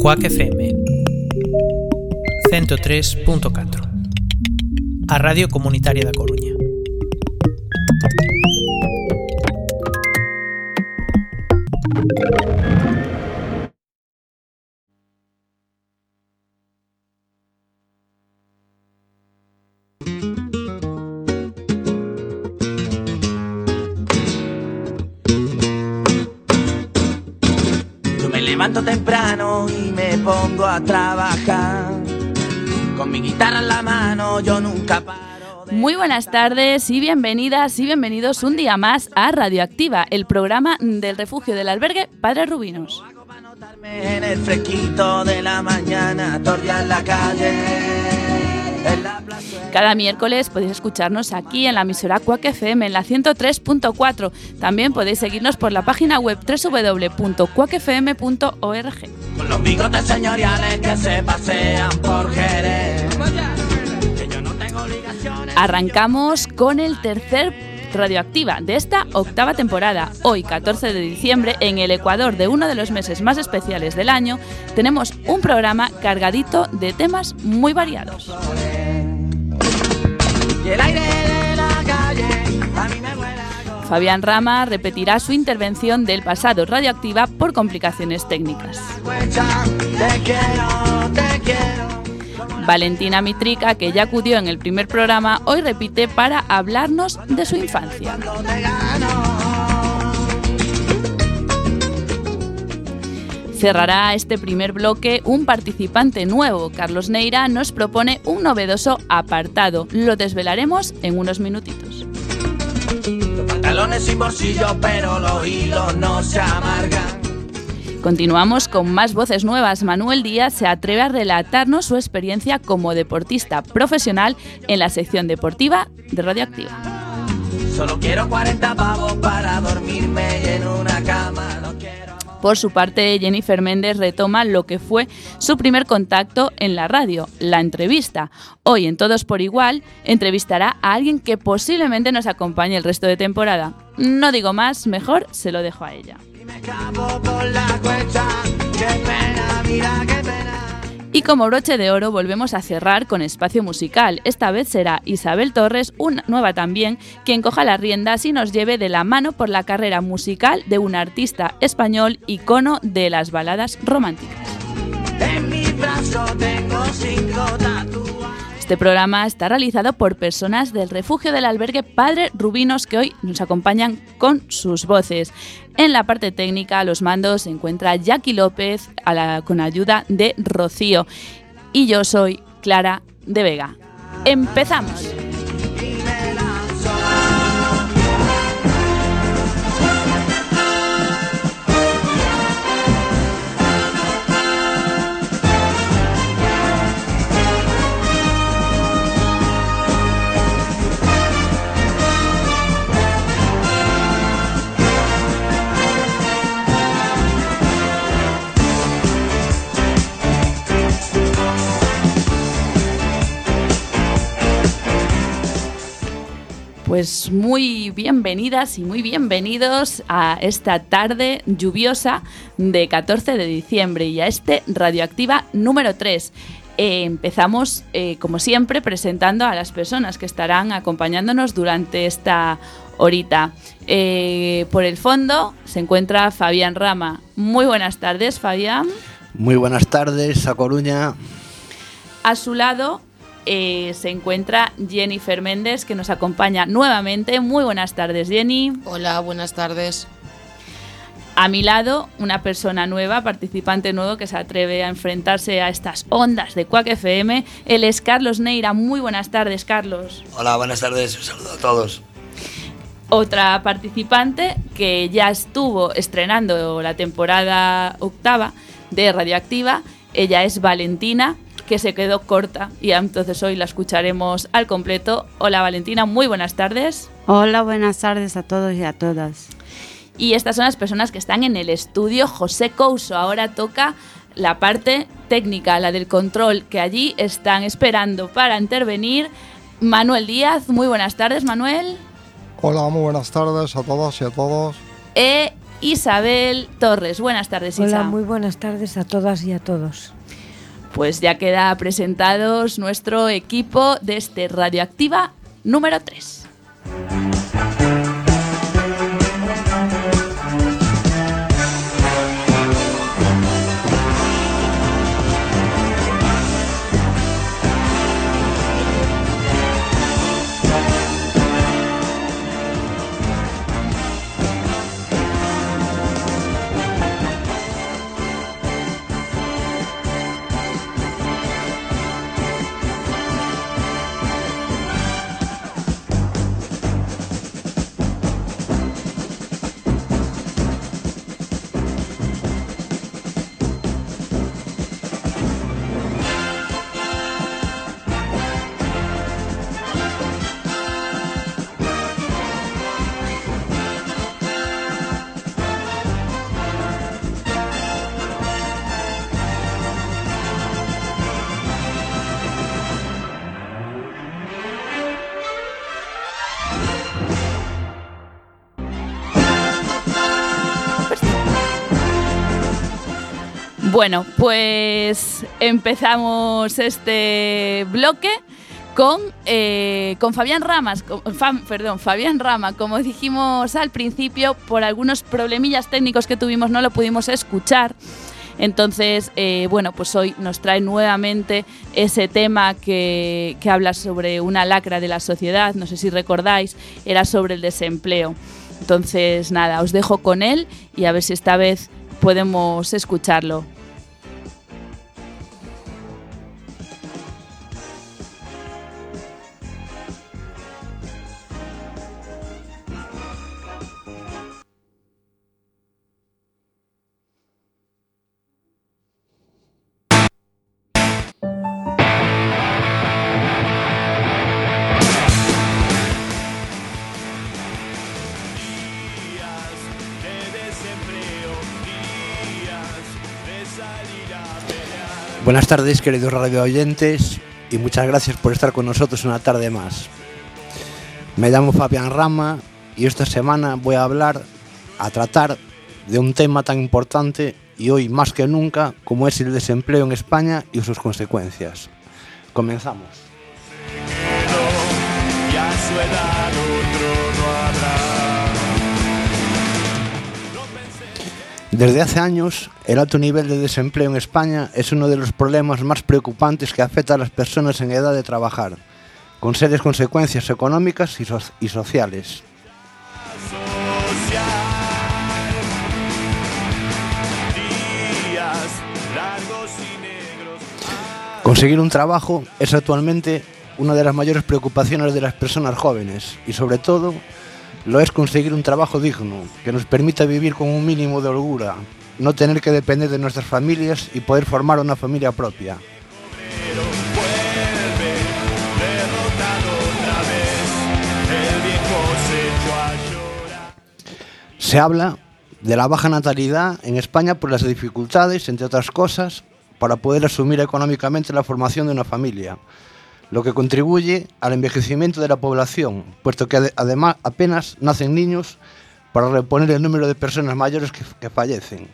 Cuac FM 103.4 A Radio Comunitaria da Coruña buenas tardes y bienvenidas y bienvenidos un día más a Radioactiva, el programa del refugio del albergue Padre Rubinos. En el fresquito de la mañana, la calle. Cada miércoles podéis escucharnos aquí en la emisora Cuac FM en la 103.4. También podéis seguirnos por la página web www.cuacfm.org. Con los bigotes señoriales que se pasean por Jerez. Arrancamos con el tercer Radioactiva de esta octava temporada. Hoy, 14 de diciembre, en el Ecuador de uno de los meses más especiales del año, tenemos un programa cargadito de temas muy variados. Fabián Rama repetirá su intervención del pasado Radioactiva por complicaciones técnicas. Cuecha, Te quiero, te quiero. Valentina Mitrica, que ya acudió en el primer programa, hoy repite para hablarnos de su infancia. Cerrará este primer bloque un participante nuevo. Carlos Neira nos propone un novedoso apartado. Lo desvelaremos en unos minutitos. Pantalones pero los hilos no se amargan. Continuamos con más voces nuevas. Manuel Díaz se atreve a relatarnos su experiencia como deportista profesional en la sección deportiva de Radioactiva. Solo quiero 40 pavos para dormirme y en una cama. No quiero. Por su parte, Jennifer Méndez retoma lo que fue su primer contacto en la radio, la entrevista. Hoy en Todos por Igual entrevistará a alguien que posiblemente nos acompañe el resto de temporada. No digo más, mejor se lo dejo a ella. Y como broche de oro volvemos a cerrar con espacio musical. Esta vez será Isabel Torres, una nueva también, quien coja las riendas y nos lleve de la mano por la carrera musical de un artista español icono de las baladas románticas. En mi brazo tengo cinco. Este programa está realizado por personas del refugio del albergue Padre Rubinos que hoy nos acompañan con sus voces. En la parte técnica, los mandos, se encuentra Jackie López con ayuda de Rocío. Y yo soy Clara de Vega. ¡Empezamos! Pues muy bienvenidas y muy bienvenidos a esta tarde lluviosa de 14 de diciembre y a este Radioactiva número 3. Eh, empezamos, eh, como siempre, presentando a las personas que estarán acompañándonos durante esta horita. Eh, por el fondo se encuentra Fabián Rama. Muy buenas tardes, Fabián. Muy buenas tardes a Coruña. A su lado eh, se encuentra Jennifer Méndez, que nos acompaña nuevamente. Muy buenas tardes, Jenny. Hola, buenas tardes. A mi lado, una persona nueva, participante nuevo que se atreve a enfrentarse a estas ondas de Quack FM. Él es Carlos Neira. Muy buenas tardes, Carlos. Hola, buenas tardes. Un saludo a todos. Otra participante que ya estuvo estrenando la temporada octava de Radioactiva. Ella es Valentina, que se quedó corta y entonces hoy la escucharemos al completo. Hola Valentina, muy buenas tardes. Hola, buenas tardes a todos y a todas. Y estas son las personas que están en el estudio José Couso. Ahora toca la parte técnica, la del control, que allí están esperando para intervenir. Manuel Díaz, muy buenas tardes, Manuel. Hola, muy buenas tardes a todas y a todos. E Isabel Torres. Buenas tardes, Isa. Hola, muy buenas tardes a todas y a todos. Pues ya queda presentados nuestro equipo de este Radioactiva número 3. Bueno, pues empezamos este bloque con, eh, con Fabián Ramas, perdón, Fabián Rama, como dijimos al principio, por algunos problemillas técnicos que tuvimos no lo pudimos escuchar. Entonces, eh, bueno, pues hoy nos trae nuevamente ese tema que habla sobre una lacra de la sociedad, no sé si recordáis, era sobre el desempleo. Entonces, nada, os dejo con él y a ver si esta vez podemos escucharlo. Buenas tardes, queridos radio oyentes, y muchas gracias por estar con nosotros una tarde más. Me llamo Fabián Rama y esta semana voy a hablar, a tratar de un tema tan importante y hoy más que nunca como es el desempleo en España y sus consecuencias. Comenzamos. Desde hace años, el alto nivel de desempleo en España es uno de los problemas más preocupantes que afecta a las personas en edad de trabajar, con serias consecuencias económicas y, so- y sociales. Conseguir un trabajo es actualmente una de las mayores preocupaciones de las personas jóvenes y sobre todo lo es conseguir un trabajo digno que nos permita vivir con un mínimo de holgura, no tener que depender de nuestras familias y poder formar una familia propia. Se habla de la baja natalidad en España por las dificultades, entre otras cosas, para poder asumir económicamente la formación de una familia, lo que contribuye al envejecimiento de la población, puesto que ade- además apenas nacen niños para reponer el número de personas mayores que, fallecen.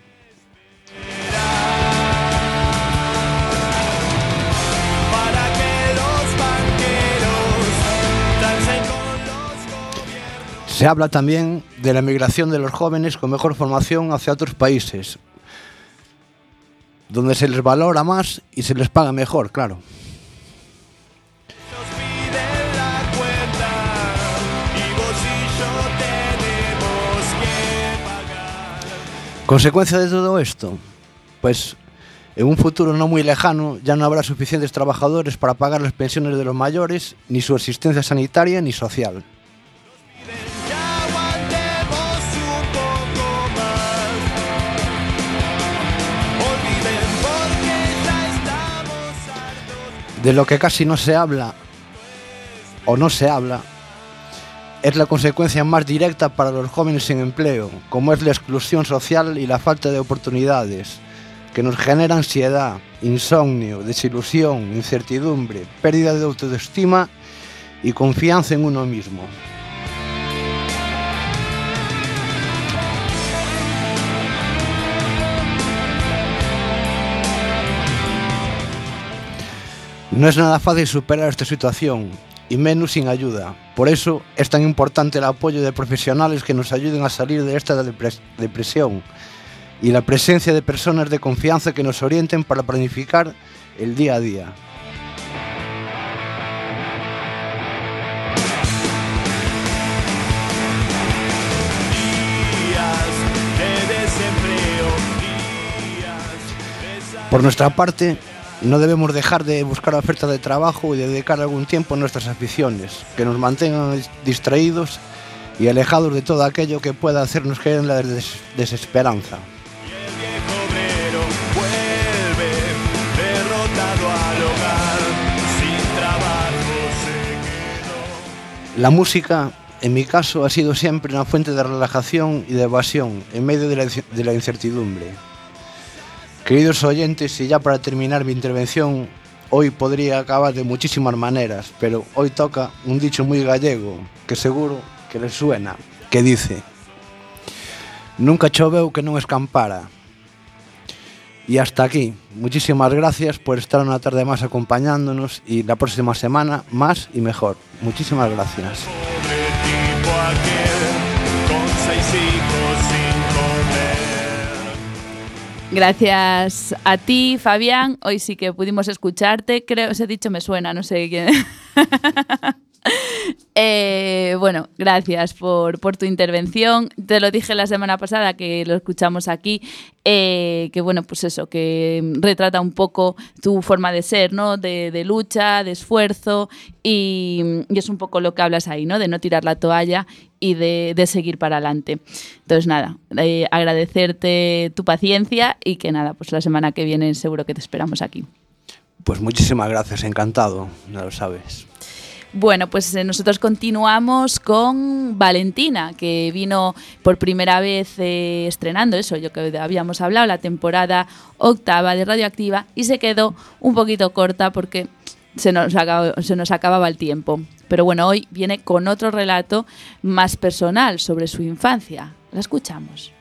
Se habla también de la emigración de los jóvenes con mejor formación hacia otros países, donde se les valora más y se les paga mejor, claro. Consecuencia de todo esto, pues en un futuro no muy lejano ya no habrá suficientes trabajadores para pagar las pensiones de los mayores, ni su asistencia sanitaria ni social. De lo que casi no se habla, o no se habla, es la consecuencia más directa para los jóvenes sin empleo, como es la exclusión social y la falta de oportunidades, que nos genera ansiedad, insomnio, desilusión, incertidumbre, pérdida de autoestima y confianza en uno mismo. No es nada fácil superar esta situación, y menos sin ayuda. Por eso es tan importante el apoyo de profesionales que nos ayuden a salir de esta depres- depresión y la presencia de personas de confianza que nos orienten para planificar el día a día. Por nuestra parte, no debemos dejar de buscar ofertas de trabajo y dedicar algún tiempo a nuestras aficiones, que nos mantengan distraídos y alejados de todo aquello que pueda hacernos caer en la des- desesperanza. La música, en mi caso, ha sido siempre una fuente de relajación y de evasión en medio de de la incertidumbre. Queridos oyentes, y ya para terminar mi intervención, hoy podría acabar de muchísimas maneras, pero hoy toca un dicho muy gallego, que seguro que les suena, que dice Nunca choveu que non escampara. Y hasta aquí. Muchísimas gracias por estar una tarde más acompañándonos y la próxima semana más y mejor. Muchísimas gracias. Gracias a ti, Fabián. Hoy sí que pudimos escucharte. Creo, ese dicho me suena, no sé quién. Eh, bueno, gracias por, por tu intervención. Te lo dije la semana pasada que lo escuchamos aquí, eh, que bueno, pues eso, que retrata un poco tu forma de ser, ¿no? De, de lucha, de esfuerzo y, y es un poco lo que hablas ahí, ¿no? De no tirar la toalla y de, de seguir para adelante. Entonces, nada, eh, agradecerte tu paciencia y que nada, pues la semana que viene seguro que te esperamos aquí. Pues muchísimas gracias, encantado, ya lo sabes. Bueno, pues eh, nosotros continuamos con Valentina, que vino por primera vez eh, estrenando eso, yo que habíamos hablado, la temporada octava de Radioactiva, y se quedó un poquito corta porque se nos, se nos acababa el tiempo. Pero bueno, hoy viene con otro relato más personal sobre su infancia. La escuchamos.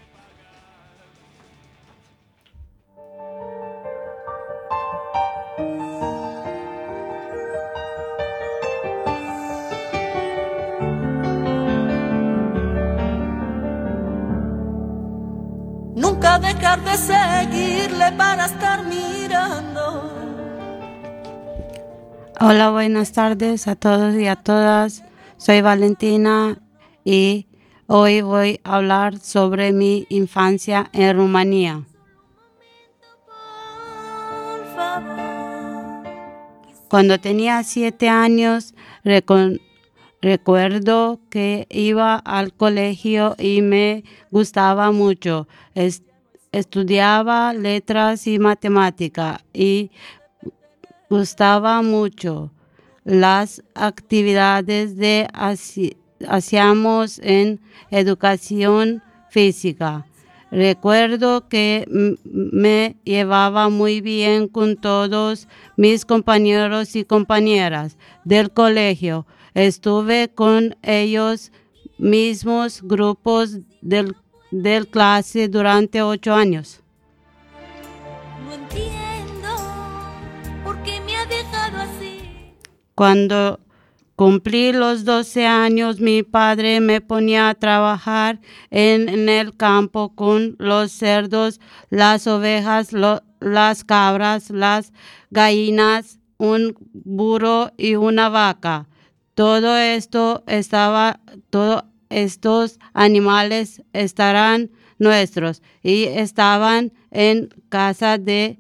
De seguirle para estar mirando. Hola, buenas tardes a todos y a todas. Soy Valentina y hoy voy a hablar sobre mi infancia en Rumanía. Cuando tenía siete años, recuerdo que iba al colegio y me gustaba mucho. Estudiaba letras y matemática y gustaba mucho las actividades de hacíamos en educación física. Recuerdo que me llevaba muy bien con todos mis compañeros y compañeras del colegio. Estuve con ellos mismos grupos del, del clase durante ocho años. No entiendo por qué me ha dejado así. Cuando cumplí los 12 años, mi padre me ponía a trabajar en, en el campo con los cerdos, las ovejas, lo- las cabras, las gallinas, un burro y una vaca. Todo esto estaba, todos estos animales estarán nuestros y estaban en casa de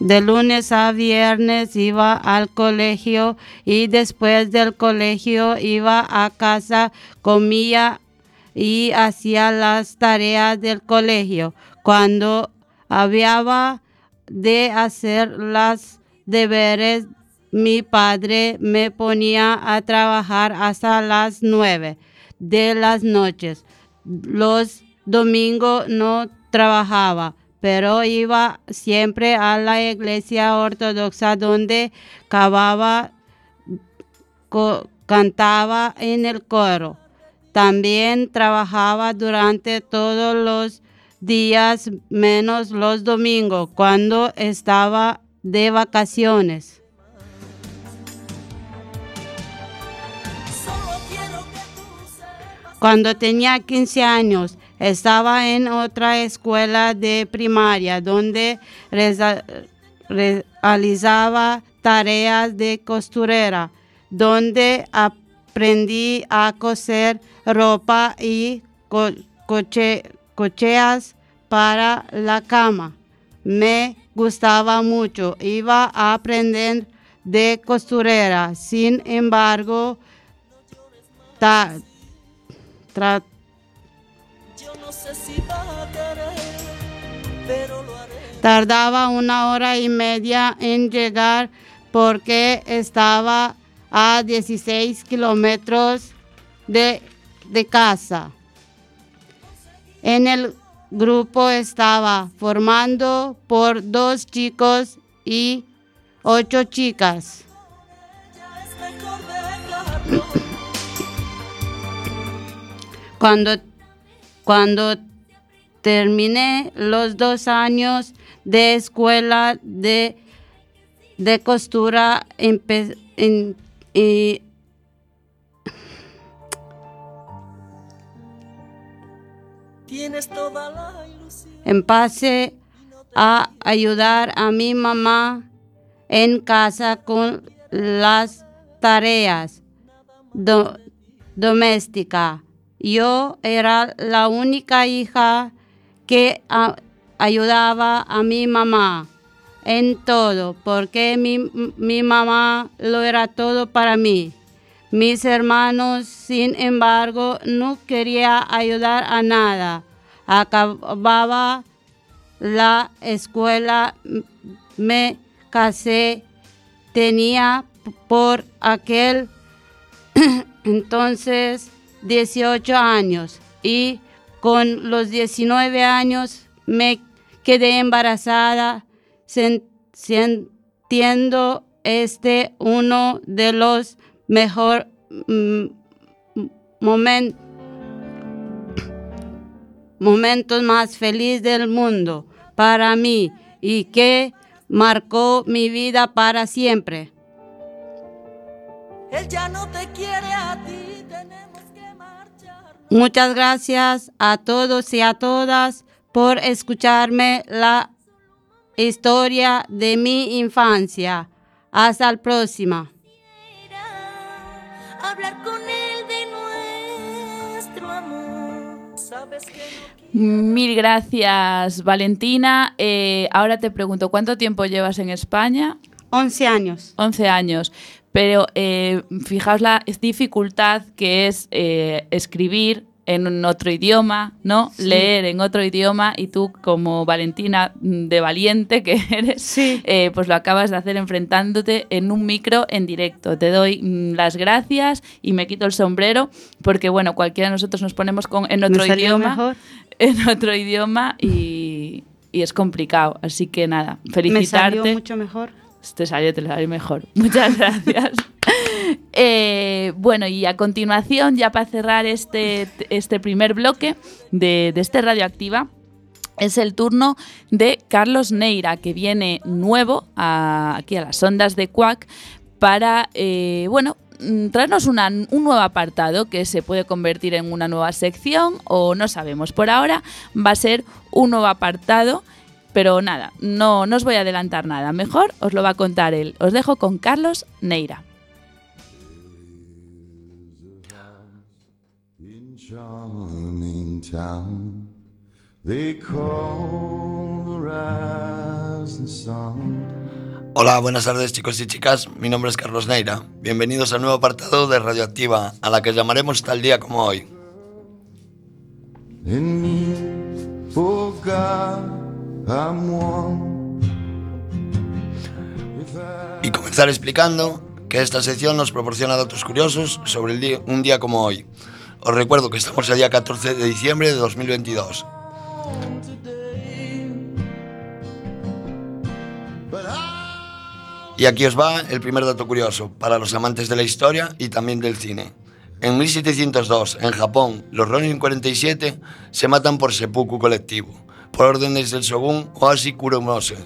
De lunes a viernes iba al colegio y después del colegio iba a casa, comía y hacía las tareas del colegio. Cuando había de hacer las deberes, mi padre me ponía a trabajar hasta las nueve de las noches. Los domingos no trabajaba, pero iba siempre a la iglesia ortodoxa donde cavaba, cantaba en el coro. También trabajaba durante todos los días menos los domingos cuando estaba de vacaciones. Cuando tenía 15 años, estaba en otra escuela de primaria donde realizaba tareas de costurera, donde aprendí a coser ropa y co- coche- cocheas para la cama. Me gustaba mucho, iba a aprender de costurera. Sin embargo, ta- tra- tardaba una hora y media en llegar porque estaba a 16 kilómetros de, de casa. En el grupo estaba formando por dos chicos y ocho chicas. Cuando, cuando terminé los dos años de escuela de, de costura, en- Ilusión. empecé a ayudar a mi mamá en casa con las tareas do- domésticas. Yo era la única hija que ayudaba a mi mamá en todo, porque mi, mi mamá lo era todo para mí. Mis hermanos, sin embargo, no quería ayudar a nada. Acababa la escuela, me casé, tenía por aquel entonces 18 años y con los 19 años me quedé embarazada, sintiendo este uno de los mejor mm, momen- momentos más felices del mundo para mí y que marcó mi vida para siempre. Él ya no te quiere a ti, tenemos que marchar. Muchas gracias a todos y a todas por escucharme la historia de mi infancia. Hasta la próxima. Hablar con él de nuestro amor. Mil gracias, Valentina. Eh, ahora te pregunto, ¿cuánto tiempo llevas en España? 11 años. 11 años. Pero eh, fijaos la dificultad que es eh, escribir en otro idioma, ¿no? Sí. Leer en otro idioma y tú como Valentina de valiente que eres, Sí. eh, pues lo acabas de hacer enfrentándote en un micro en directo. Te doy mm, las gracias y me quito el sombrero porque, bueno, cualquiera de nosotros nos ponemos con, en otro Me idioma, mejor. en otro idioma y, y es complicado. Así que nada, Me felicitarte. salió mucho mejor. Te salió, te salió mejor. Muchas gracias. Eh, bueno, y a continuación, ya para cerrar este, este primer bloque de, de este Radioactiva, es el turno de Carlos Neira, que viene nuevo a- aquí a las ondas de Cuac para, eh, bueno, mm, traernos un nuevo apartado que se puede convertir en una nueva sección o no sabemos. Por ahora va a ser un nuevo apartado, pero nada, no, no os voy a adelantar nada. Mejor os lo va a contar él. Os dejo con Carlos Neira. Charming town, they call the rising sun. Hola, buenas tardes chicos y chicas, mi nombre es Carlos Neira. Bienvenidos al nuevo apartado de Radioactiva, a la que llamaremos tal día como hoy. God, Y comenzar explicando que esta sección nos proporciona datos curiosos sobre el día- un día como hoy. Os recuerdo que estamos el día 14 de diciembre de 2022. Y aquí os va el primer dato curioso para los amantes de la historia y también del cine. En 1702, en Japón, los Ronin 47 se matan por seppuku colectivo, por órdenes del shogun Oashi Kuromose,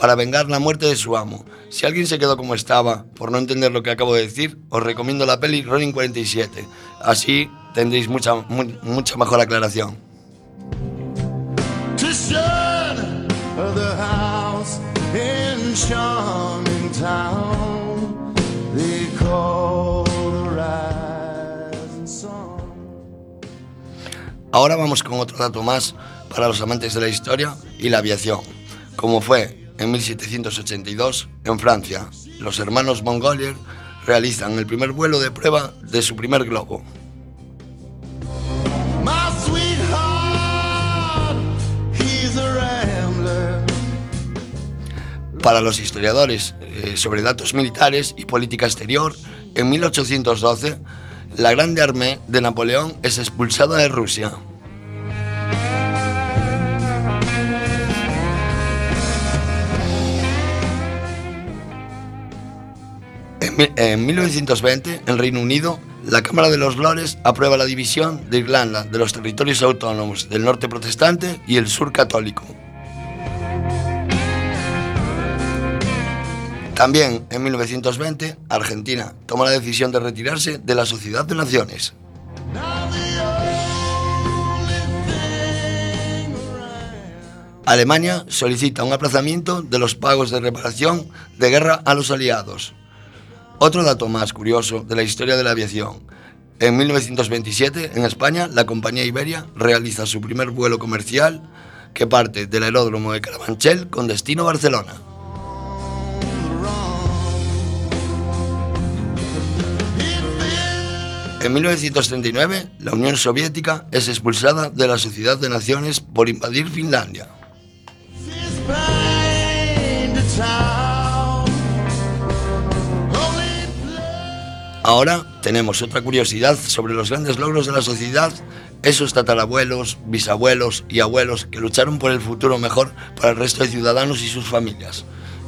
para vengar la muerte de su amo. Si alguien se quedó como estaba por no entender lo que acabo de decir, os recomiendo la peli Ronin 47. Así tendréis mucha, mu- mucha mejor aclaración. Ahora vamos con otro dato más para los amantes de la historia y la aviación. Como fue en 1782 en Francia, los hermanos Mongolier realizan el primer vuelo de prueba de su primer globo. Para los historiadores eh, sobre datos militares y política exterior, en 1812 la Grande Armée de Napoleón es expulsada de Rusia. En, mi- en 1920, en Reino Unido, la Cámara de los Lores aprueba la división de Irlanda de los territorios autónomos del norte protestante y el sur católico. También en 1920, Argentina toma la decisión de retirarse de la Sociedad de Naciones. Alemania solicita un aplazamiento de los pagos de reparación de guerra a los aliados. Otro dato más curioso de la historia de la aviación. En 1927, en España, la compañía Iberia realiza su primer vuelo comercial que parte del aeródromo de Carabanchel con destino Barcelona. En 1939, la Unión Soviética es expulsada de la Sociedad de Naciones por invadir Finlandia. Ahora tenemos otra curiosidad sobre los grandes logros de la sociedad, esos tatarabuelos, bisabuelos y abuelos que lucharon por el futuro mejor para el resto de ciudadanos y sus familias.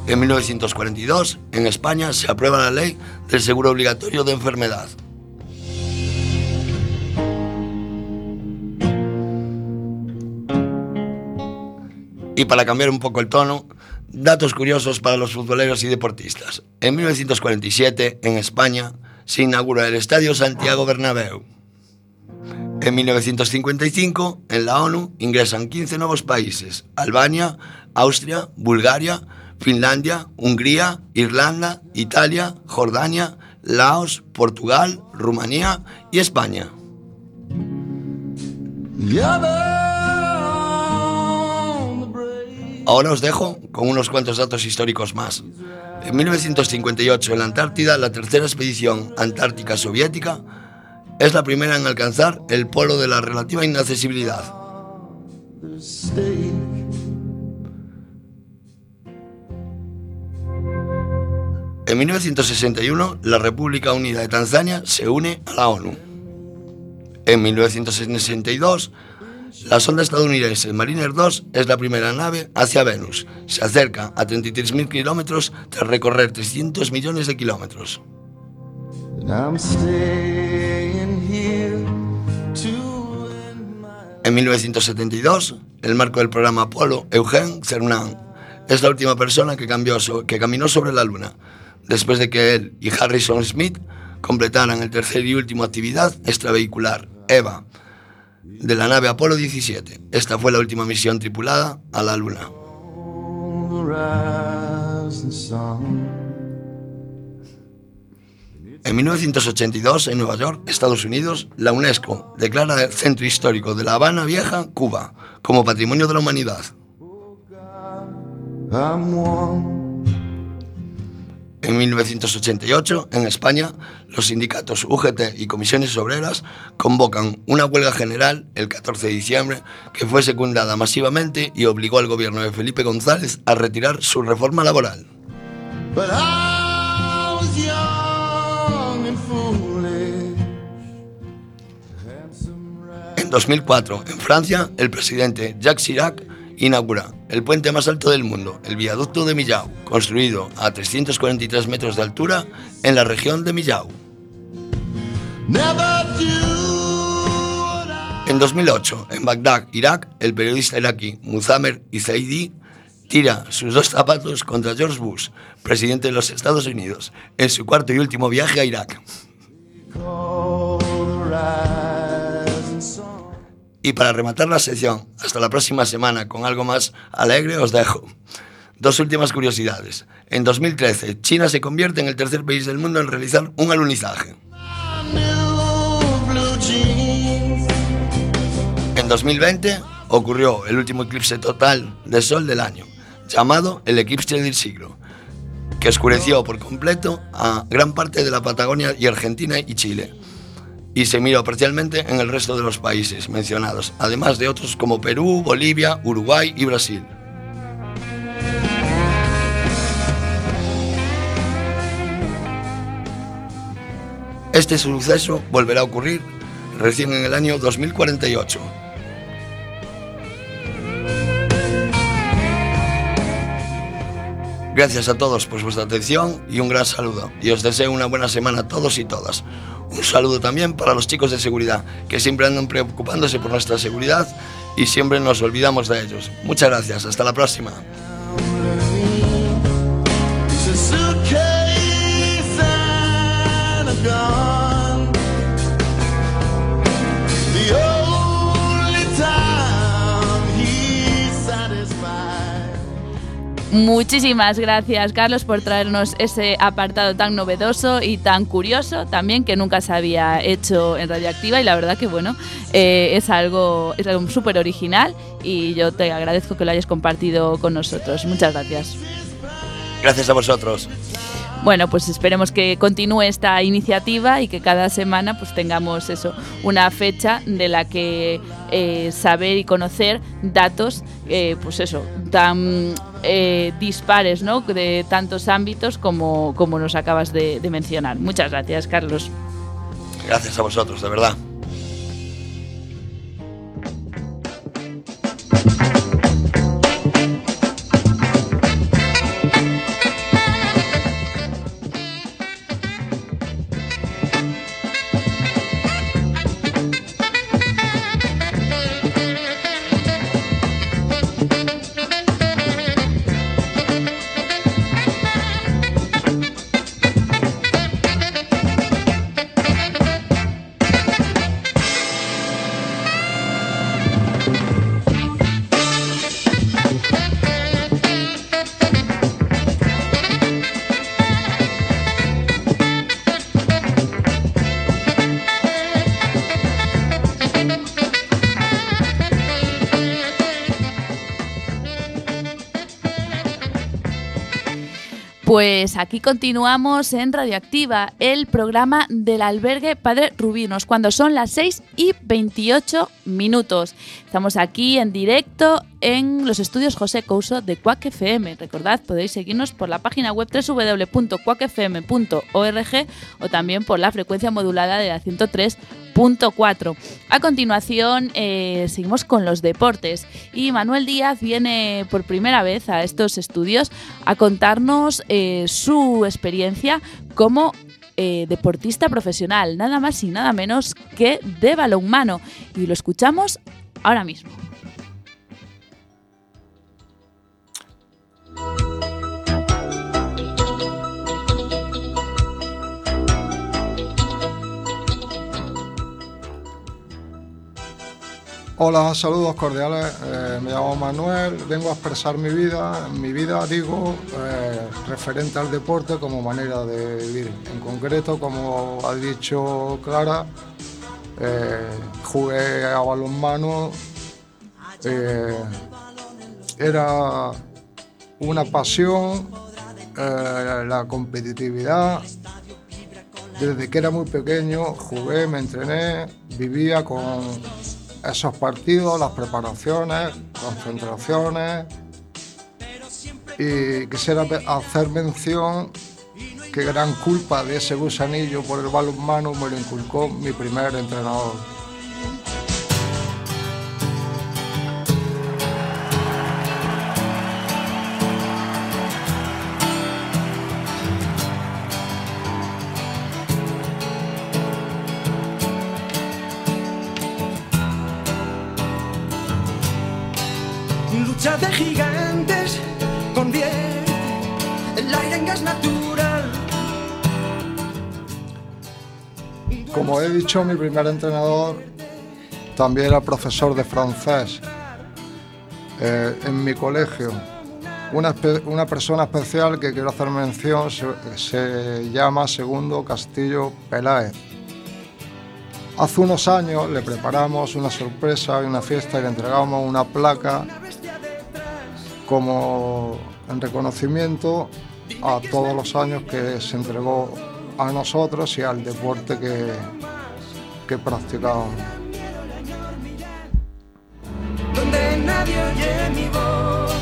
En 1942, en España, se aprueba la ley del seguro obligatorio de enfermedad. Y para cambiar un poco el tono, datos curiosos para los futboleros y deportistas. En 1947, en España, se inaugura el Estadio Santiago Bernabéu. En 1955, en la ONU, ingresan 15 nuevos países, Albania, Austria, Bulgaria, Finlandia, Hungría, Irlanda, Italia, Jordania, Laos, Portugal, Rumanía y España. Ahora os dejo con unos cuantos datos históricos más. En 1958, en la Antártida, la tercera expedición antártica soviética es la primera en alcanzar el polo de la relativa inaccesibilidad. En 1961, la República Unida de Tanzania se une a la ONU. En 1962, la sonda estadounidense Mariner 2 es la primera nave hacia Venus. Se acerca a 33.000 kilómetros tras recorrer 300 millones de kilómetros. En 1972, el marco del programa Apolo, Eugene Cernan, es la última persona que, cambió so- que caminó sobre la Luna, después de que él y Harrison Smith completaran el tercer y último actividad extravehicular, EVA, de la nave Apolo 17. Esta fue la última misión tripulada a la Luna. En 1982, en Nueva York, Estados Unidos, la UNESCO declara el Centro Histórico de La Habana Vieja, Cuba, como Patrimonio de la Humanidad. En 1988, en España, los sindicatos UGT y comisiones obreras convocan una huelga general el 14 de diciembre que fue secundada masivamente y obligó al gobierno de Felipe González a retirar su reforma laboral. En 2004, en Francia, el presidente Jacques Chirac inaugura el puente más alto del mundo, el viaducto de Millau, construido a 343 metros de altura en la región de Millau. En 2008, en Bagdad, Irak, el periodista iraquí Muzamer Izaidi tira sus dos zapatos contra George Bush, presidente de los Estados Unidos, en su cuarto y último viaje a Irak. Y para rematar la sección, hasta la próxima semana con algo más alegre os dejo. Dos últimas curiosidades. En 2013, China se convierte en el tercer país del mundo en realizar un alunizaje. En 2020 ocurrió el último eclipse total de sol del año, llamado el eclipse del siglo, que oscureció por completo a gran parte de la Patagonia y Argentina y Chile, y se miró parcialmente en el resto de los países mencionados, además de otros como Perú, Bolivia, Uruguay y Brasil. Este suceso volverá a ocurrir recién en el año 2048. Gracias a todos por vuestra atención y un gran saludo. Y os deseo una buena semana a todos y todas. Un saludo también para los chicos de seguridad, que siempre andan preocupándose por nuestra seguridad y siempre nos olvidamos de ellos. Muchas gracias. Hasta la próxima. Muchísimas gracias, Carlos, por traernos ese apartado tan novedoso y tan curioso también que nunca se había hecho en Radioactiva y la verdad que bueno, eh, es algo, es algo súper original y yo te agradezco que lo hayas compartido con nosotros. Muchas gracias. Gracias a vosotros. Bueno, pues esperemos que continúe esta iniciativa y que cada semana pues tengamos eso, una fecha de la que eh, saber y conocer datos, eh, pues eso, tan eh, dispares, ¿no? De tantos ámbitos como, como nos acabas de, de mencionar. Muchas gracias, Carlos. Gracias a vosotros, de verdad. Pues aquí continuamos en Radioactiva, el programa del albergue Padre Rubinos, cuando son las 6 y 28 minutos. Estamos aquí en directo en los estudios José Couso de Quack FM. Recordad, podéis seguirnos por la página web www.quackfm.org o también por la frecuencia modulada de la 103.4. A continuación, eh, seguimos con los deportes y Manuel Díaz viene por primera vez a estos estudios a contarnos eh, su experiencia como eh, deportista profesional, nada más y nada menos que de balonmano. Y lo escuchamos ahora mismo. Hola, saludos cordiales. Eh, me llamo Manuel, vengo a expresar mi vida, mi vida digo, eh, referente al deporte como manera de vivir. En concreto, como ha dicho Clara, eh, jugué a balonmano, eh, era una pasión, la competitividad. Desde que era muy pequeño jugué, me entrené, vivía con esos partidos, las preparaciones, concentraciones. Y quisiera hacer mención que gran culpa de ese gusanillo por el balonmano me lo inculcó mi primer entrenador. He dicho, mi primer entrenador también era profesor de francés eh, en mi colegio. Una, una persona especial que quiero hacer mención se, se llama Segundo Castillo Peláez. Hace unos años le preparamos una sorpresa y una fiesta y le entregamos una placa como en reconocimiento a todos los años que se entregó a nosotros y al deporte que, que practicábamos. donde nadie oye mi voz.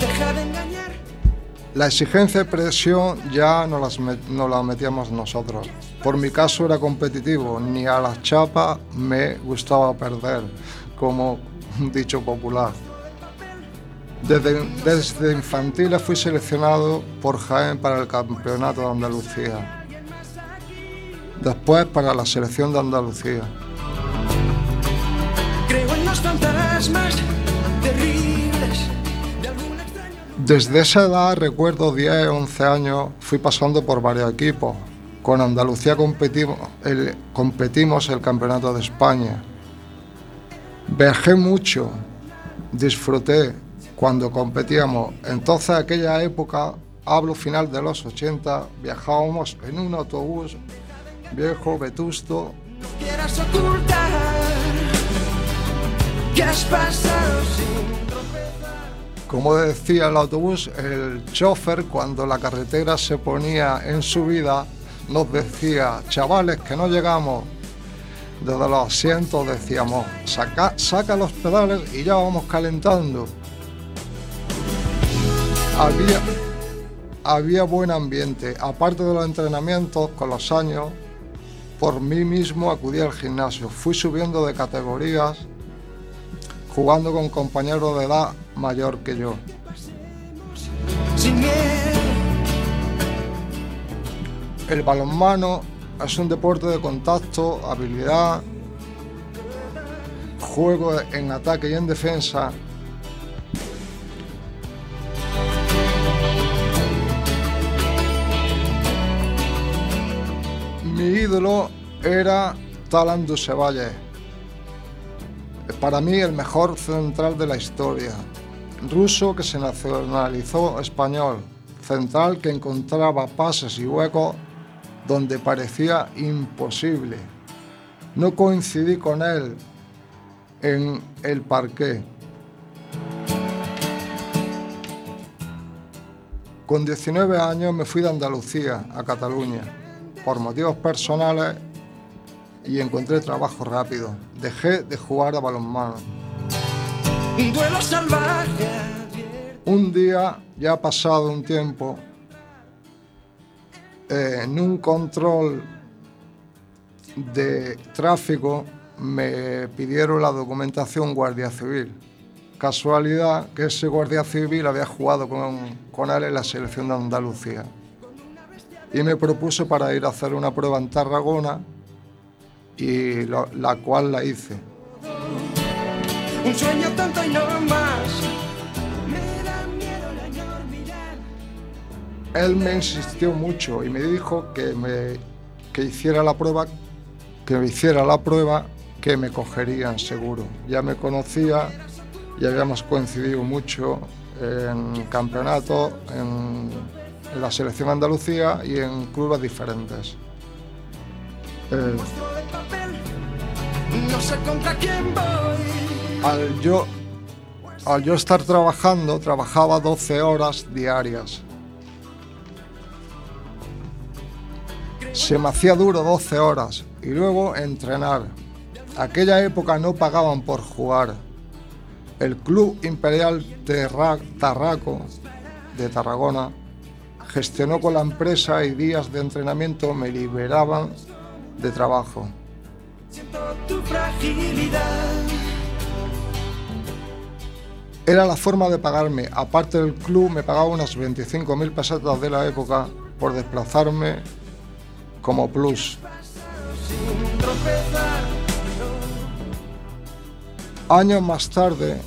Deja de engañar. La exigencia y presión ya no las met- no la metíamos nosotros. Por mi caso era competitivo, ni a la chapa me gustaba perder, como un dicho popular. Desde, desde infantiles fui seleccionado por Jaén para el Campeonato de Andalucía. Después para la selección de Andalucía. Desde esa edad, recuerdo 10, 11 años, fui pasando por varios equipos. Con Andalucía competimos el, competimos el Campeonato de España. Viajé mucho, disfruté cuando competíamos. Entonces, aquella época, hablo final de los 80, viajábamos en un autobús viejo, vetusto, Quieras ocultar que has pasado sin Como decía el autobús, el chofer cuando la carretera se ponía en subida nos decía, chavales, que no llegamos. Desde los asientos decíamos, saca, saca los pedales y ya vamos calentando. Había, había buen ambiente. Aparte de los entrenamientos, con los años, por mí mismo acudí al gimnasio. Fui subiendo de categorías jugando con compañeros de edad mayor que yo. El balonmano es un deporte de contacto, habilidad, juego en ataque y en defensa. Mi ídolo era Talan Dusevalle. Para mí el mejor central de la historia. Ruso que se nacionalizó español. Central que encontraba pases y huecos donde parecía imposible. No coincidí con él en el parqué. Con 19 años me fui de Andalucía a Cataluña por motivos personales y encontré trabajo rápido. Dejé de jugar a balonmano. Un día, ya ha pasado un tiempo, eh, en un control de tráfico me pidieron la documentación Guardia Civil. Casualidad que ese Guardia Civil había jugado con, con él en la selección de Andalucía. Y me propuso para ir a hacer una prueba en Tarragona y lo- la cual la hice. Un sueño tonto y no más. Me da miedo la enormidad. Él me insistió mucho y me dijo que, me, que hiciera la prueba, que me hiciera la prueba, que me cogerían seguro. Ya me conocía y habíamos coincidido mucho en campeonatos, en, en la selección Andalucía y en clubes diferentes. Eh, al, yo, al yo estar trabajando, trabajaba 12 horas diarias. Se me hacía duro 12 horas y luego entrenar. Aquella época no pagaban por jugar. El Club Imperial Tarraco de Tarragona gestionó con la empresa y días de entrenamiento me liberaban de trabajo. Siento tu fragilidad. Era la forma de pagarme. Aparte del club me pagaba unas 25.000 pesetas de la época por desplazarme como plus. Años más tarde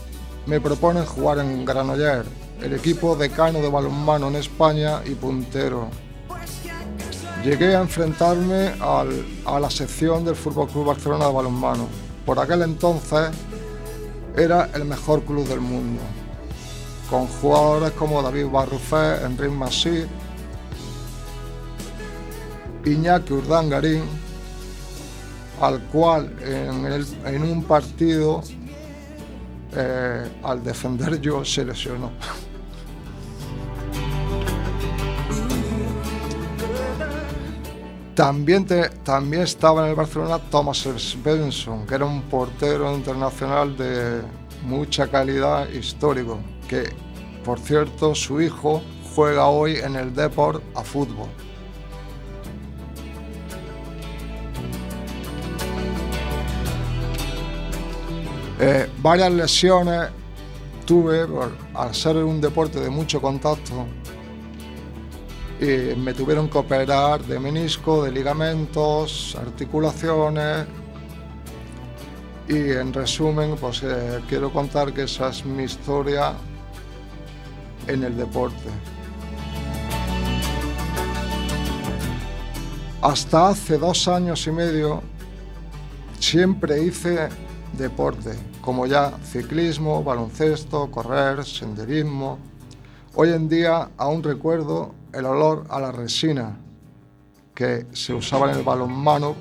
me proponen jugar en Granoller, el equipo decano de balonmano en España y puntero. Llegué a enfrentarme a la sección del Fútbol Club Barcelona de balonmano. Por aquel entonces era el mejor club del mundo, con jugadores como David Barrufet, Enrique Masí, Iñaki Urdangarín, al cual en un partido, eh, al defender yo, se lesionó. También, te- también estaba en el Barcelona Thomas Svensson, que era un portero internacional de mucha calidad histórico, que por cierto su hijo juega hoy en el Deport a fútbol. Eh, varias lesiones tuve al ser un deporte de mucho contacto y me tuvieron que operar de menisco, de ligamentos, articulaciones y en resumen pues eh, quiero contar que esa es mi historia en el deporte. Hasta hace dos años y medio siempre hice deporte, como ya ciclismo, baloncesto, correr, senderismo. Hoy en día aún recuerdo el olor a la resina que se usaba en el balonmano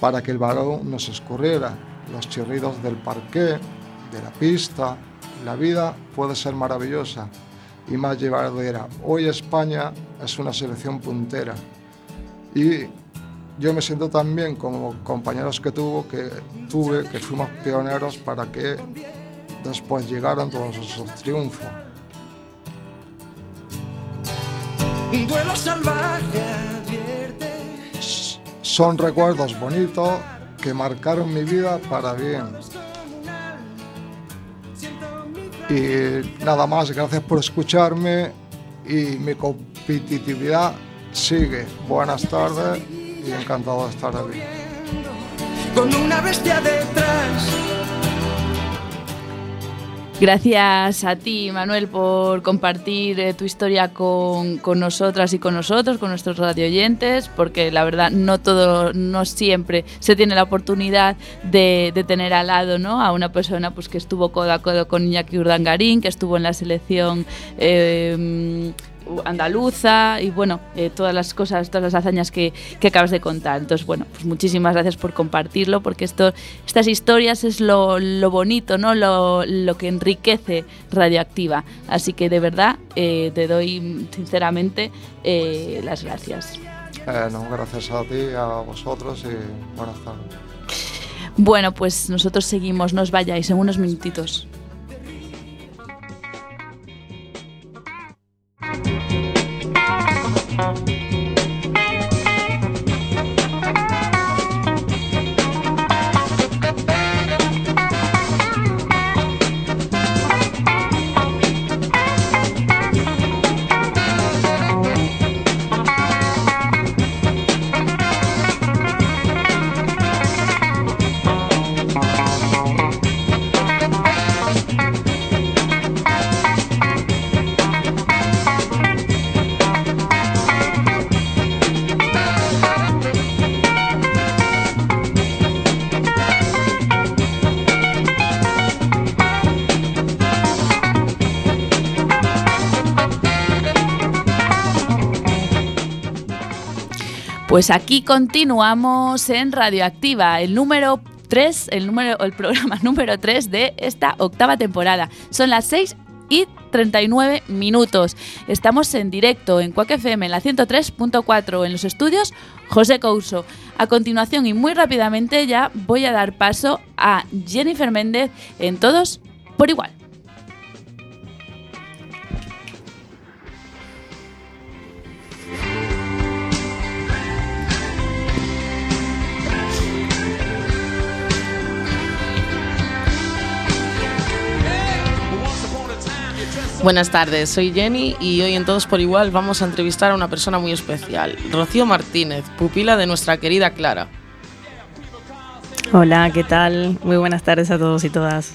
para que el balón no se escurriera, los chirridos del parqué, de la pista. La vida puede ser maravillosa y más llevadera. Hoy España es una selección puntera y yo me siento también como compañeros que tuvo que tuve que fuimos pioneros para que después llegaran todos esos triunfos. Un duelo salvaje advierte. Son recuerdos bonitos que marcaron mi vida para bien. Y nada más, gracias por escucharme y mi competitividad sigue. Buenas tardes y encantado de estar aquí. Con una bestia detrás. Gracias a ti, Manuel, por compartir eh, tu historia con, con nosotras y con nosotros, con nuestros radioyentes, porque la verdad no todo, no siempre se tiene la oportunidad de, de tener al lado ¿no? a una persona pues, que estuvo codo a codo con Iñaki Urdangarín, que estuvo en la selección eh, andaluza y bueno, eh, todas las cosas, todas las hazañas que, que acabas de contar. Entonces, bueno, pues muchísimas gracias por compartirlo, porque esto, estas historias es lo, lo bonito, ¿no? Lo, lo que enriquece Radioactiva. Así que de verdad eh, te doy sinceramente eh, las gracias. No, gracias a ti, a vosotros y buenas tardes. Bueno, pues nosotros seguimos, no os vayáis en unos minutitos. Pues aquí continuamos en Radioactiva, el número 3, el, número, el programa número 3 de esta octava temporada. Son las 6 y 39 minutos. Estamos en directo en Quack FM en la 103.4 en los estudios José Couso. A continuación y muy rápidamente ya voy a dar paso a Jennifer Méndez en Todos por igual. Buenas tardes, soy Jenny y hoy en Todos por Igual vamos a entrevistar a una persona muy especial, Rocío Martínez, pupila de nuestra querida Clara. Hola, ¿qué tal? Muy buenas tardes a todos y todas.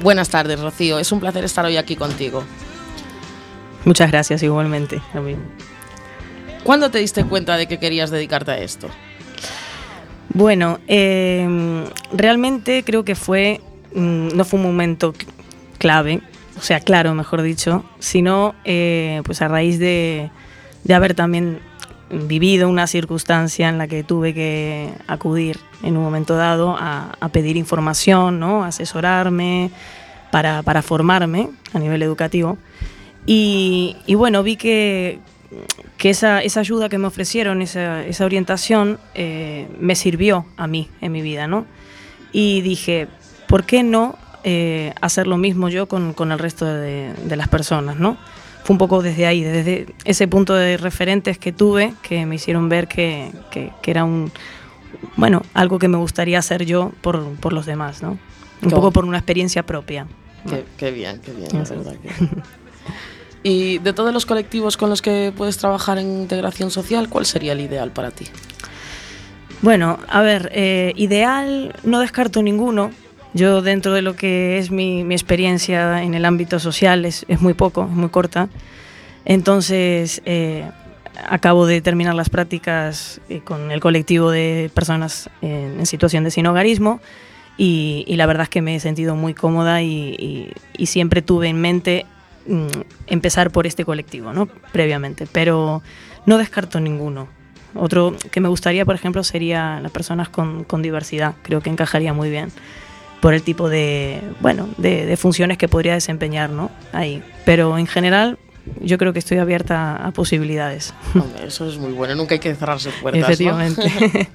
Buenas tardes, Rocío. Es un placer estar hoy aquí contigo. Muchas gracias igualmente. lo mismo. ¿Cuándo te diste cuenta de que querías dedicarte a esto? Bueno, eh, realmente creo que fue, mm, no fue un momento cl- clave, o sea, claro, mejor dicho, sino eh, pues a raíz de, de haber también vivido una circunstancia en la que tuve que acudir en un momento dado a, a pedir información, ¿no? asesorarme, para, para formarme a nivel educativo. Y bueno, vi que, que esa, esa ayuda que me ofrecieron, esa, esa orientación, eh, me sirvió a mí en mi vida, ¿no? Y dije, ¿por qué no eh, hacer lo mismo yo con, con el resto de, de las personas, ¿no? Fue un poco desde ahí, desde ese punto de referentes que tuve, que me hicieron ver que, que- que era un, bueno, algo que me gustaría hacer yo por, por los demás, ¿no? Un Qué poco por una experiencia propia. Qué, qué bien, qué bien, la verdad que- Y de todos los colectivos con los que puedes trabajar en integración social, ¿cuál sería el ideal para ti? Bueno, a ver, eh, ideal no descarto ninguno. Yo dentro de lo que es mi, experiencia en el ámbito social es, muy poco, muy corta. Entonces, eh, acabo de terminar las prácticas eh, con el colectivo de personas en, situación de sinhogarismo y, y la verdad es que me he sentido muy cómoda y siempre tuve en mente mm, empezar por este colectivo, ¿no? Previamente, pero no descarto ninguno. Otro que me gustaría, por ejemplo, sería las personas con, con diversidad. Creo que encajaría muy bien por el tipo de, bueno, de, de funciones que podría desempeñar, ¿no? Ahí. Pero en general, yo creo que estoy abierta a posibilidades. Hombre, eso es muy bueno, nunca hay que cerrarse puertas. ¿no? Efectivamente.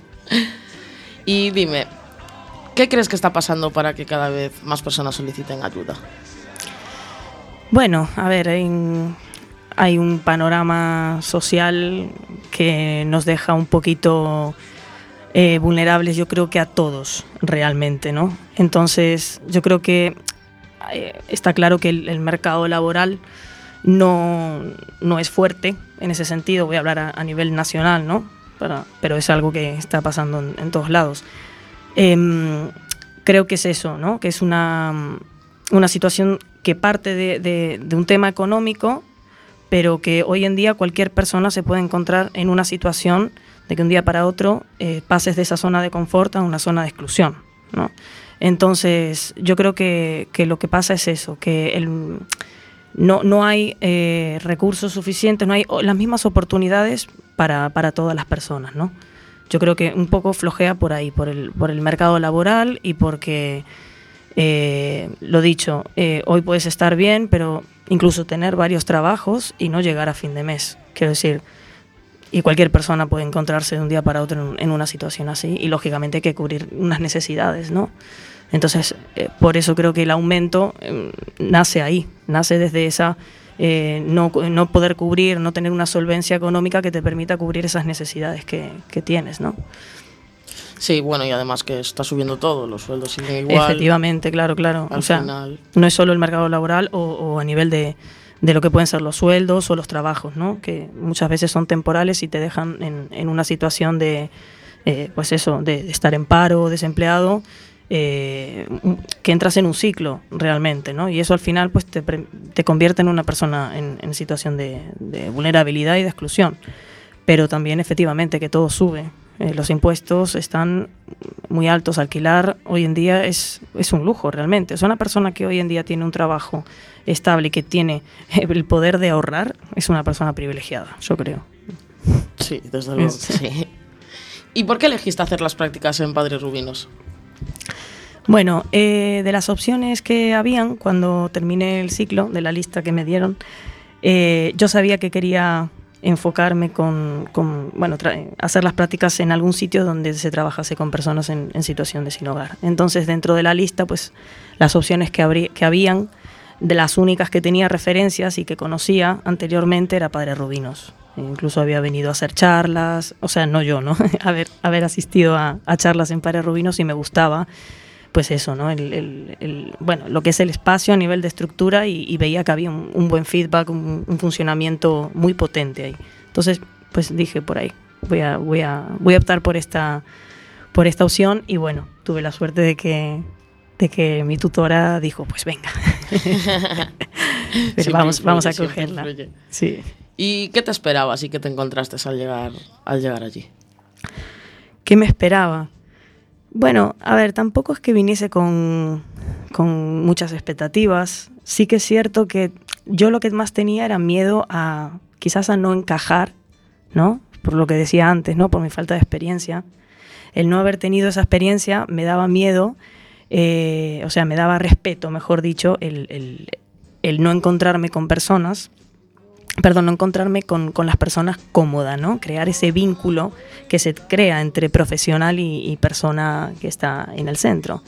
y dime, ¿qué crees que está pasando para que cada vez más personas soliciten ayuda? Bueno, a ver, hay un, panorama social que nos deja un poquito eh, vulnerables, yo creo que a todos realmente, ¿no? Entonces, yo creo que eh, está claro que el, mercado laboral no, no es fuerte en ese sentido, voy a hablar a, nivel nacional, ¿no? Pero es algo que está pasando en, en todos lados. Em, creo que es eso, ¿no? Que es una, una situación que parte de, un tema económico, pero que hoy en día cualquier persona se puede encontrar en una situación de que un día para otro eh, pases de esa zona de confort a una zona de exclusión, ¿no? Entonces, yo creo que, lo que pasa es eso, que no, no hay eh, recursos suficientes, no hay las mismas oportunidades para, para todas las personas, ¿no? Yo creo que un poco flojea por ahí, por el, por el mercado laboral y porque, eh, lo dicho, eh, hoy puedes estar bien, pero incluso tener varios trabajos y no llegar a fin de mes. Quiero decir, y cualquier persona puede encontrarse de un día para otro en, una situación así y lógicamente hay que cubrir unas necesidades, ¿no? Entonces, eh, por eso creo que el aumento eh, nace ahí, nace desde esa no, no poder cubrir, no tener una solvencia económica que te permita cubrir esas necesidades que, que tienes, ¿no? Sí, bueno, y además que está subiendo todo, los sueldos siguen igual. Efectivamente, claro, claro. Al o sea, final. no es solo el mercado laboral o, o a nivel de, de lo que pueden ser los sueldos o los trabajos, ¿no? Que muchas veces son temporales y te dejan en, en una situación de, eh, pues eso, de, de estar en paro, desempleado, eh, que entras en un ciclo realmente, ¿no? Y eso al final pues te, te convierte en una persona en, en situación de, de vulnerabilidad y de exclusión. Pero también efectivamente que todo sube. Eh, los impuestos están muy altos. Alquilar hoy en día es, es un lujo realmente. O sea, una persona que hoy en día tiene un trabajo estable y que tiene el poder de ahorrar es una persona privilegiada, yo creo. Sí, desde luego. Sí. ¿Y por qué elegiste hacer las prácticas en Padres Rubinos? Bueno, eh, de las opciones que habían cuando terminé el ciclo, de la lista que me dieron, eh, yo sabía que quería enfocarme con, bueno, hacer las prácticas en algún sitio donde se trabajase con personas en, situación de sin hogar. Entonces, dentro de la lista, pues las opciones que, que habían, de las únicas que tenía referencias y que conocía anteriormente, era Padre Rubinos. Incluso había venido a hacer charlas, o sea, no yo, ¿no? haber, haber asistido a charlas en Padre Rubinos y me gustaba pues eso, ¿no? El, el- el- bueno, lo que es el espacio a nivel de estructura y, y veía que había un, un buen feedback, un, un funcionamiento muy potente ahí. Entonces, pues dije por ahí. voy a, voy a, voy a optar por esta, por esta opción y bueno, tuve la suerte de que, de que mi tutora dijo, pues venga. Pero vamos, vamos a cogerla. Sí. ¿Y qué te esperabas y qué te encontraste al llegar, al llegar allí? ¿Qué me esperaba? Bueno, a ver, tampoco es que viniese con, con muchas expectativas. Sí que es cierto que yo lo que más tenía era miedo a quizás a no encajar, ¿no? Por lo que decía antes, ¿no? Por mi falta de experiencia. El no haber tenido esa experiencia me daba miedo, eh, o sea, me daba respeto, mejor dicho, el, el- el no encontrarme con personas perdón, encontrarme con, con las personas cómodas, ¿no? Crear ese vínculo que se crea entre profesional y, y persona que está en el centro.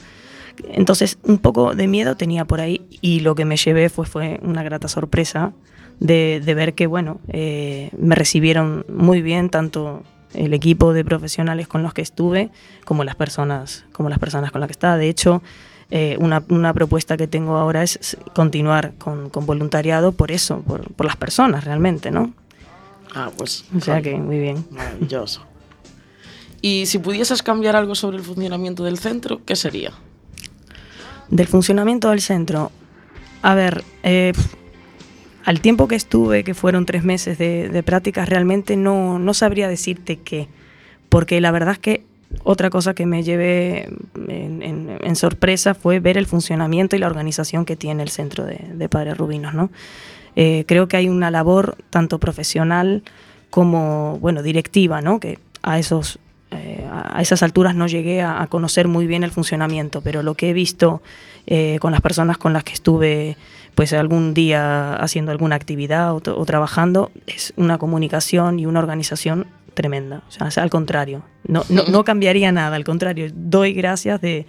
Entonces, un poco de miedo tenía por ahí y lo que me llevé fue, fue una grata sorpresa de, de ver que, bueno, eh, me recibieron muy bien tanto el equipo de profesionales con los que estuve como las personas, como las personas con las que estaba. De hecho, eh, una, una propuesta que tengo ahora es continuar con, con voluntariado por eso, por, por las personas realmente, ¿no? Ah, pues. O sea claro. que muy bien. Maravilloso. Y si pudieses cambiar algo sobre el funcionamiento del centro, ¿qué sería? Del funcionamiento del centro. A ver, eh, al tiempo que estuve, que fueron tres meses de, de prácticas, realmente no, no sabría decirte qué. Porque la verdad es que otra cosa que me llevé en, sorpresa fue ver el funcionamiento y la organización que tiene el centro de, Padres Rubinos, ¿no? Eh, creo que hay una labor tanto profesional como, bueno, directiva, ¿no? Que a esos eh, a esas alturas no llegué a, conocer muy bien el funcionamiento, pero lo que he visto eh, con las personas con las que estuve pues algún día haciendo alguna actividad o trabajando es una comunicación y una organización tremenda. O sea, al contrario, no, no, no cambiaría nada, al contrario, doy gracias de,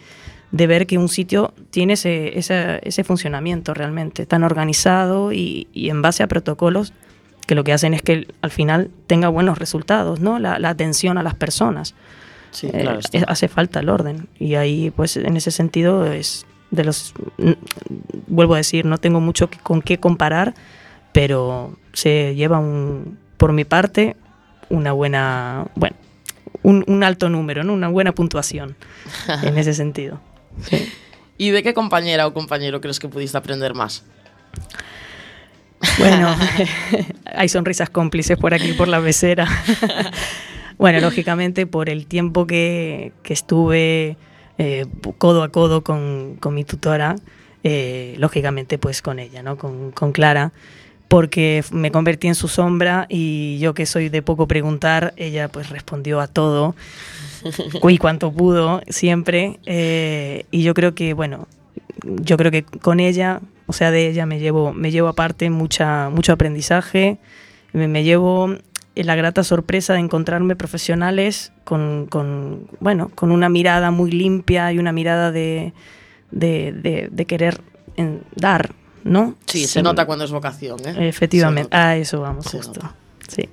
de ver que un sitio tiene ese, ese, ese funcionamiento realmente tan organizado y, y en base a protocolos que lo que hacen es que al final tenga buenos resultados, ¿no? La, la atención a las personas. Sí, Eh, claro hace falta el orden. Y ahí, pues, en ese sentido, es de los. Vuelvo a decir, no tengo mucho que- con qué comparar, pero se lleva un, por mi parte, una buena. Bueno, un, un alto número, ¿no? Una buena puntuación en ese sentido. Sí. ¿Y de qué compañera o compañero crees que pudiste aprender más? Bueno, hay sonrisas cómplices por aquí, por la mesera. bueno, lógicamente por el tiempo que, que estuve eh, codo a codo con, con mi tutora, eh, lógicamente pues con ella, ¿no? Con, con Clara, porque me convertí en su sombra y yo que soy de poco preguntar, ella pues respondió a todo y cuanto pudo siempre. eh, y yo creo que, bueno, yo creo que con ella, o sea, de ella me llevo, me llevo aparte mucha, mucho aprendizaje, me, me llevo la grata sorpresa de encontrarme profesionales con, con, bueno, con una mirada muy limpia y una mirada de, de, de- de querer en- dar, ¿no? Sí, se nota cuando es vocación, ¿eh? Efectivamente, a eso vamos, Se justo. nota. Sí.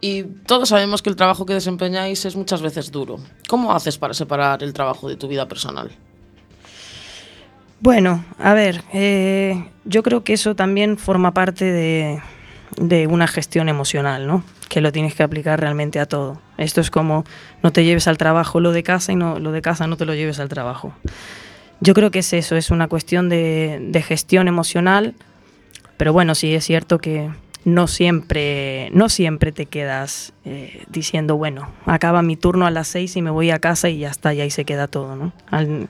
Y todos sabemos que el trabajo que desempeñáis es muchas veces duro. ¿Cómo haces para separar el trabajo de tu vida personal? Bueno, a ver, eh, yo creo que eso también forma parte de, de una gestión emocional, ¿no? Que lo tienes que aplicar realmente a todo. Esto es como no te lleves al trabajo lo de casa y no, lo de casa no te lo lleves al trabajo. Yo creo que es eso, es una cuestión de, de gestión emocional, pero bueno, sí es cierto que no siempre, no siempre te quedas eh, diciendo, bueno, acaba mi turno a las seis y me voy a casa y ya está, y ahí se queda todo, ¿no? Al,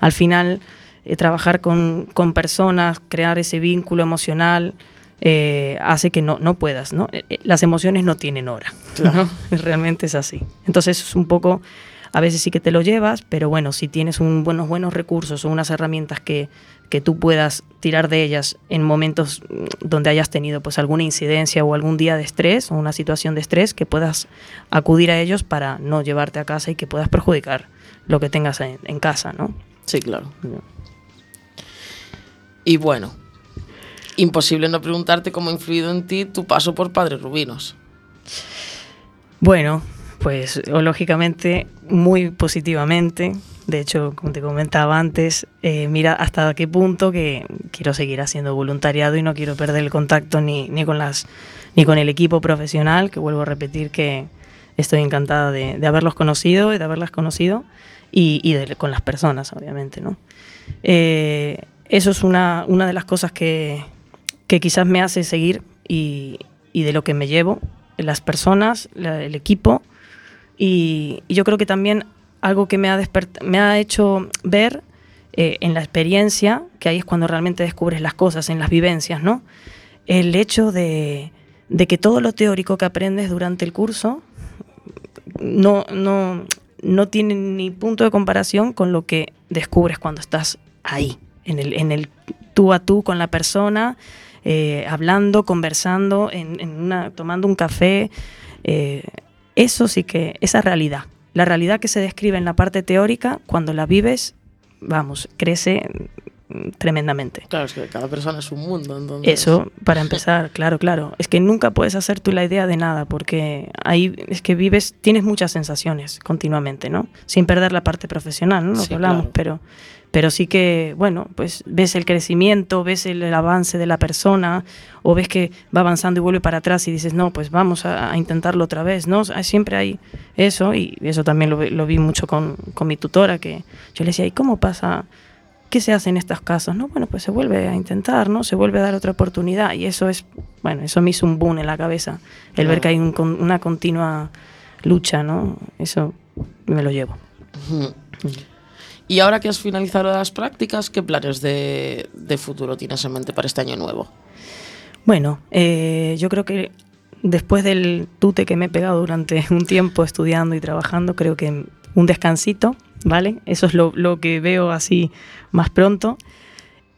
al final, eh, trabajar con, con personas, crear ese vínculo emocional, eh, hace que no, no puedas, ¿no? Las emociones no tienen hora, ¿no? Realmente es así. Entonces es un poco, a veces sí que te lo llevas, pero bueno, si tienes un buenos, buenos recursos o unas herramientas que, que tú puedas tirar de ellas en momentos mm, donde hayas tenido pues alguna incidencia o algún día de estrés o una situación de estrés, que puedas acudir a ellos para no llevarte a casa y que puedas perjudicar lo que tengas en, en casa, ¿no? Sí, claro. Y bueno, imposible no preguntarte cómo ha influido en ti tu paso por Padres Rubinos. Bueno, pues o lógicamente muy positivamente. De hecho, como te comentaba antes, eh, mira hasta qué punto que quiero seguir haciendo voluntariado y no quiero perder el contacto ni, ni con las ni con el equipo profesional, que vuelvo a repetir que estoy encantada de, de haberlos conocido y de haberlas conocido y, y de- con las personas, obviamente, ¿no? Eh, eso es una, una de las cosas que, que quizás me hace seguir y, y de lo que me llevo, las personas, la- el equipo y, yo creo que también algo que me ha, me ha hecho ver eh, en la experiencia, que ahí es cuando realmente descubres las cosas, en las vivencias, ¿no? El hecho de, de que todo lo teórico que aprendes durante el curso no, no, no tiene ni punto de comparación con lo que descubres cuando estás ahí, en el, en el tú a tú con la persona, eh, hablando, conversando, en una, tomando un café. eh, eso sí que, esa realidad, la realidad que se describe en la parte teórica, cuando la vives, vamos, crece mm, tremendamente. Claro, es que cada persona es un mundo, entonces... Eso, para empezar, claro, claro. Es que nunca puedes hacer tú la idea de nada, porque ahí es que vives, tienes muchas sensaciones continuamente, ¿no? Sin perder la parte profesional, ¿no? Lo Sí, que hablamos, claro. pero, pero sí que, bueno, pues ves el crecimiento, ves el, el avance de la persona, o ves que va avanzando y vuelve para atrás y dices, no, pues vamos a, a intentarlo otra vez, ¿no? O sea, siempre hay eso, y eso también lo, vi- lo vi mucho con, con mi tutora, que yo le decía, ¿y cómo pasa? ¿Qué se hace en estos casos? No, bueno, pues se vuelve a intentar, ¿no? Se vuelve a dar otra oportunidad y eso es, bueno, eso me hizo un boom en la cabeza, el ver que hay un una continua lucha, ¿no? Eso me lo llevo. Y ahora que has finalizado las prácticas, ¿qué planes de, de futuro tienes en mente para este año nuevo? Bueno, eh, yo creo que después del tute que me he pegado durante un tiempo estudiando y trabajando, creo que un descansito, ¿vale? Eso es lo, que veo así más pronto.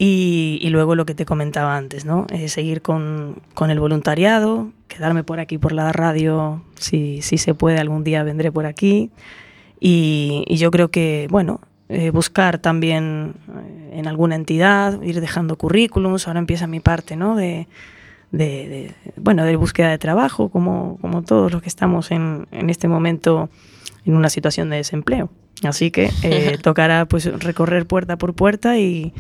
Y, luego lo que te comentaba antes, ¿no? Eh, seguir con, con el voluntariado, quedarme por aquí por la radio, si, si se puede, algún día vendré por aquí. Y yo creo que, bueno, eh, buscar también eh, en alguna entidad, ir dejando currículums, ahora empieza mi parte, ¿no? De, de, de, bueno, de búsqueda de trabajo, como, como todos los que estamos en, en este momento en una situación de desempleo. Así que eh, tocará pues recorrer puerta por puerta y,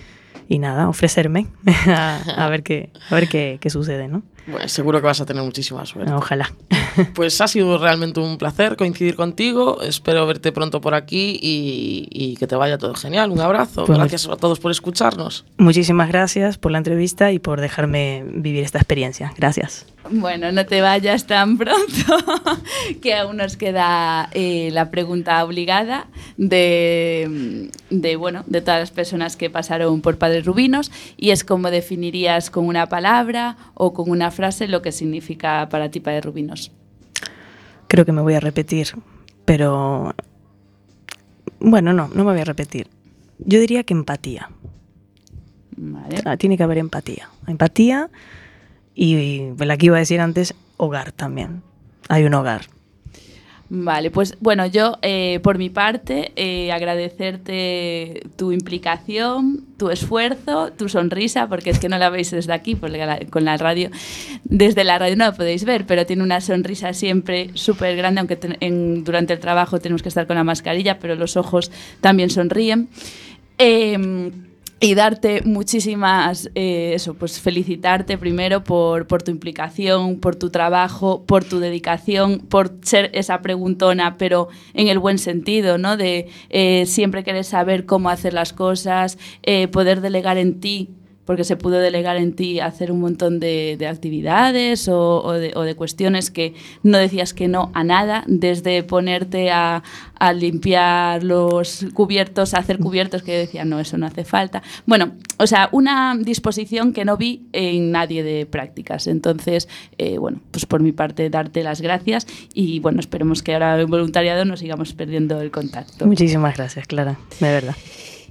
y nada, ofrecerme a, a ver qué, a ver qué, qué sucede, ¿no? Bueno, seguro que vas a tener muchísima suerte. Ojalá. Pues ha sido realmente un placer coincidir contigo. Espero verte pronto por aquí y, y que te vaya todo genial. Un abrazo. Pues Gracias a todos por escucharnos. Muchísimas gracias por la entrevista y por dejarme vivir esta experiencia. Gracias. Bueno, no te vayas tan pronto, que aún nos queda eh, la pregunta obligada de, de, bueno, de todas las personas que pasaron por Padres Rubinos y es cómo definirías con una palabra o con una frase lo que significa para ti Padres Rubinos. Creo que me voy a repetir, pero bueno, no, no me voy a repetir. Yo diría que empatía. Vale. Ah, Tiene que haber empatía. Empatía y, y la que iba a decir antes, hogar también. Hay un hogar. Vale, pues bueno, yo eh, por mi parte eh, agradecerte tu implicación, tu esfuerzo, tu sonrisa, porque es que no la veis desde aquí, porque la- con la radio, desde la radio no la podéis ver, pero tiene una sonrisa siempre súper grande, aunque durante el trabajo tenemos que estar con la mascarilla, pero los ojos también sonríen. Em, y darte muchísimas, eh, eso, pues felicitarte primero por, por tu implicación, por tu trabajo, por tu dedicación, por ser esa preguntona, pero en el buen sentido, ¿no? De eh, siempre querer saber cómo hacer las cosas, eh, poder delegar en ti, porque se pudo delegar en ti hacer un montón de, de actividades o, de, o de cuestiones que no decías que no a nada, desde ponerte a, limpiar los cubiertos, a hacer cubiertos que decía, no, eso no hace falta. Bueno, o sea, una disposición que no vi en nadie de prácticas. Entonces, eh, bueno, pues por mi parte, darte las gracias y bueno, esperemos que ahora en voluntariado no sigamos perdiendo el contacto. Muchísimas gracias, Clara, de verdad.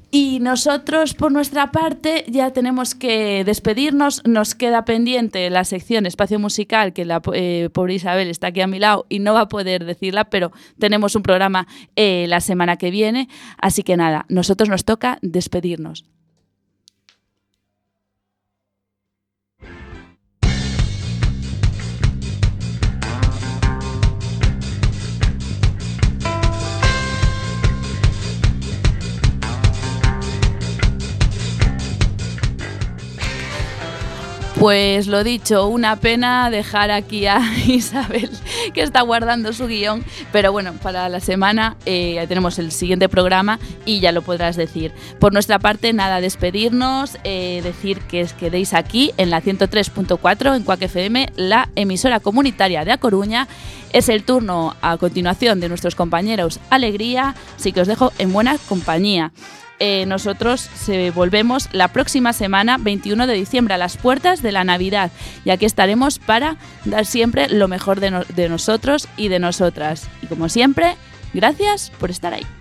Y nosotros, por nuestra parte, ya tenemos que despedirnos. Nos queda pendiente la sección Espacio Musical, que la eh, pobre Isabel está aquí a mi lado y no va a poder decirla, pero tenemos un programa eh, la semana que viene. Así que nada, nosotros nos toca despedirnos. Pues lo dicho, una pena dejar aquí a Isabel, que está guardando su guion, pero bueno, para la semana eh, tenemos el siguiente programa y ya lo podrás decir. Por nuestra parte, nada, despedirnos, eh, decir que os quedéis aquí en la 103.4 en Cuac FM, la emisora comunitaria de A Coruña. Es el turno a continuación de nuestros compañeros Alegría, así que os dejo en buena compañía. Eh, nosotros se volvemos la próxima semana, 21 de diciembre, a las puertas de la Navidad. Y aquí estaremos para dar siempre lo mejor de, de nosotros y de nosotras. Y como siempre, gracias por estar ahí.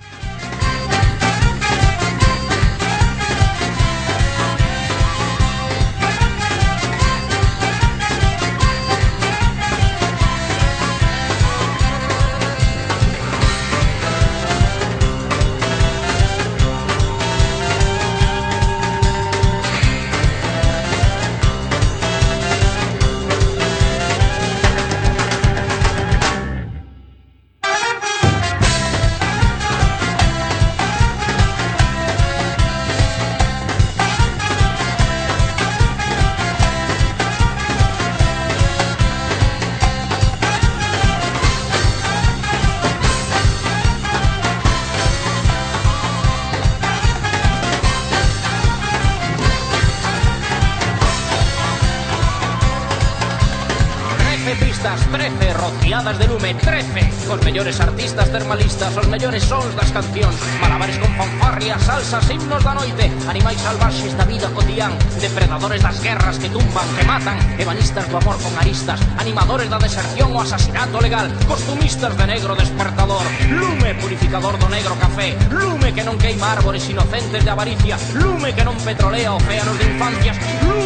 mellores artistas termalistas, os mellores sons das cancións, malabares con fanfarrias, salsas, himnos da noite, animais salvaxes da vida cotián, depredadores das guerras que tumban, que matan, ebanistas do amor con aristas, animadores da deserción o asasinato legal, costumistas de negro despertador, lume purificador do negro café, lume que non queima árbores inocentes de avaricia, lume que non petrolea océanos de infancias, lume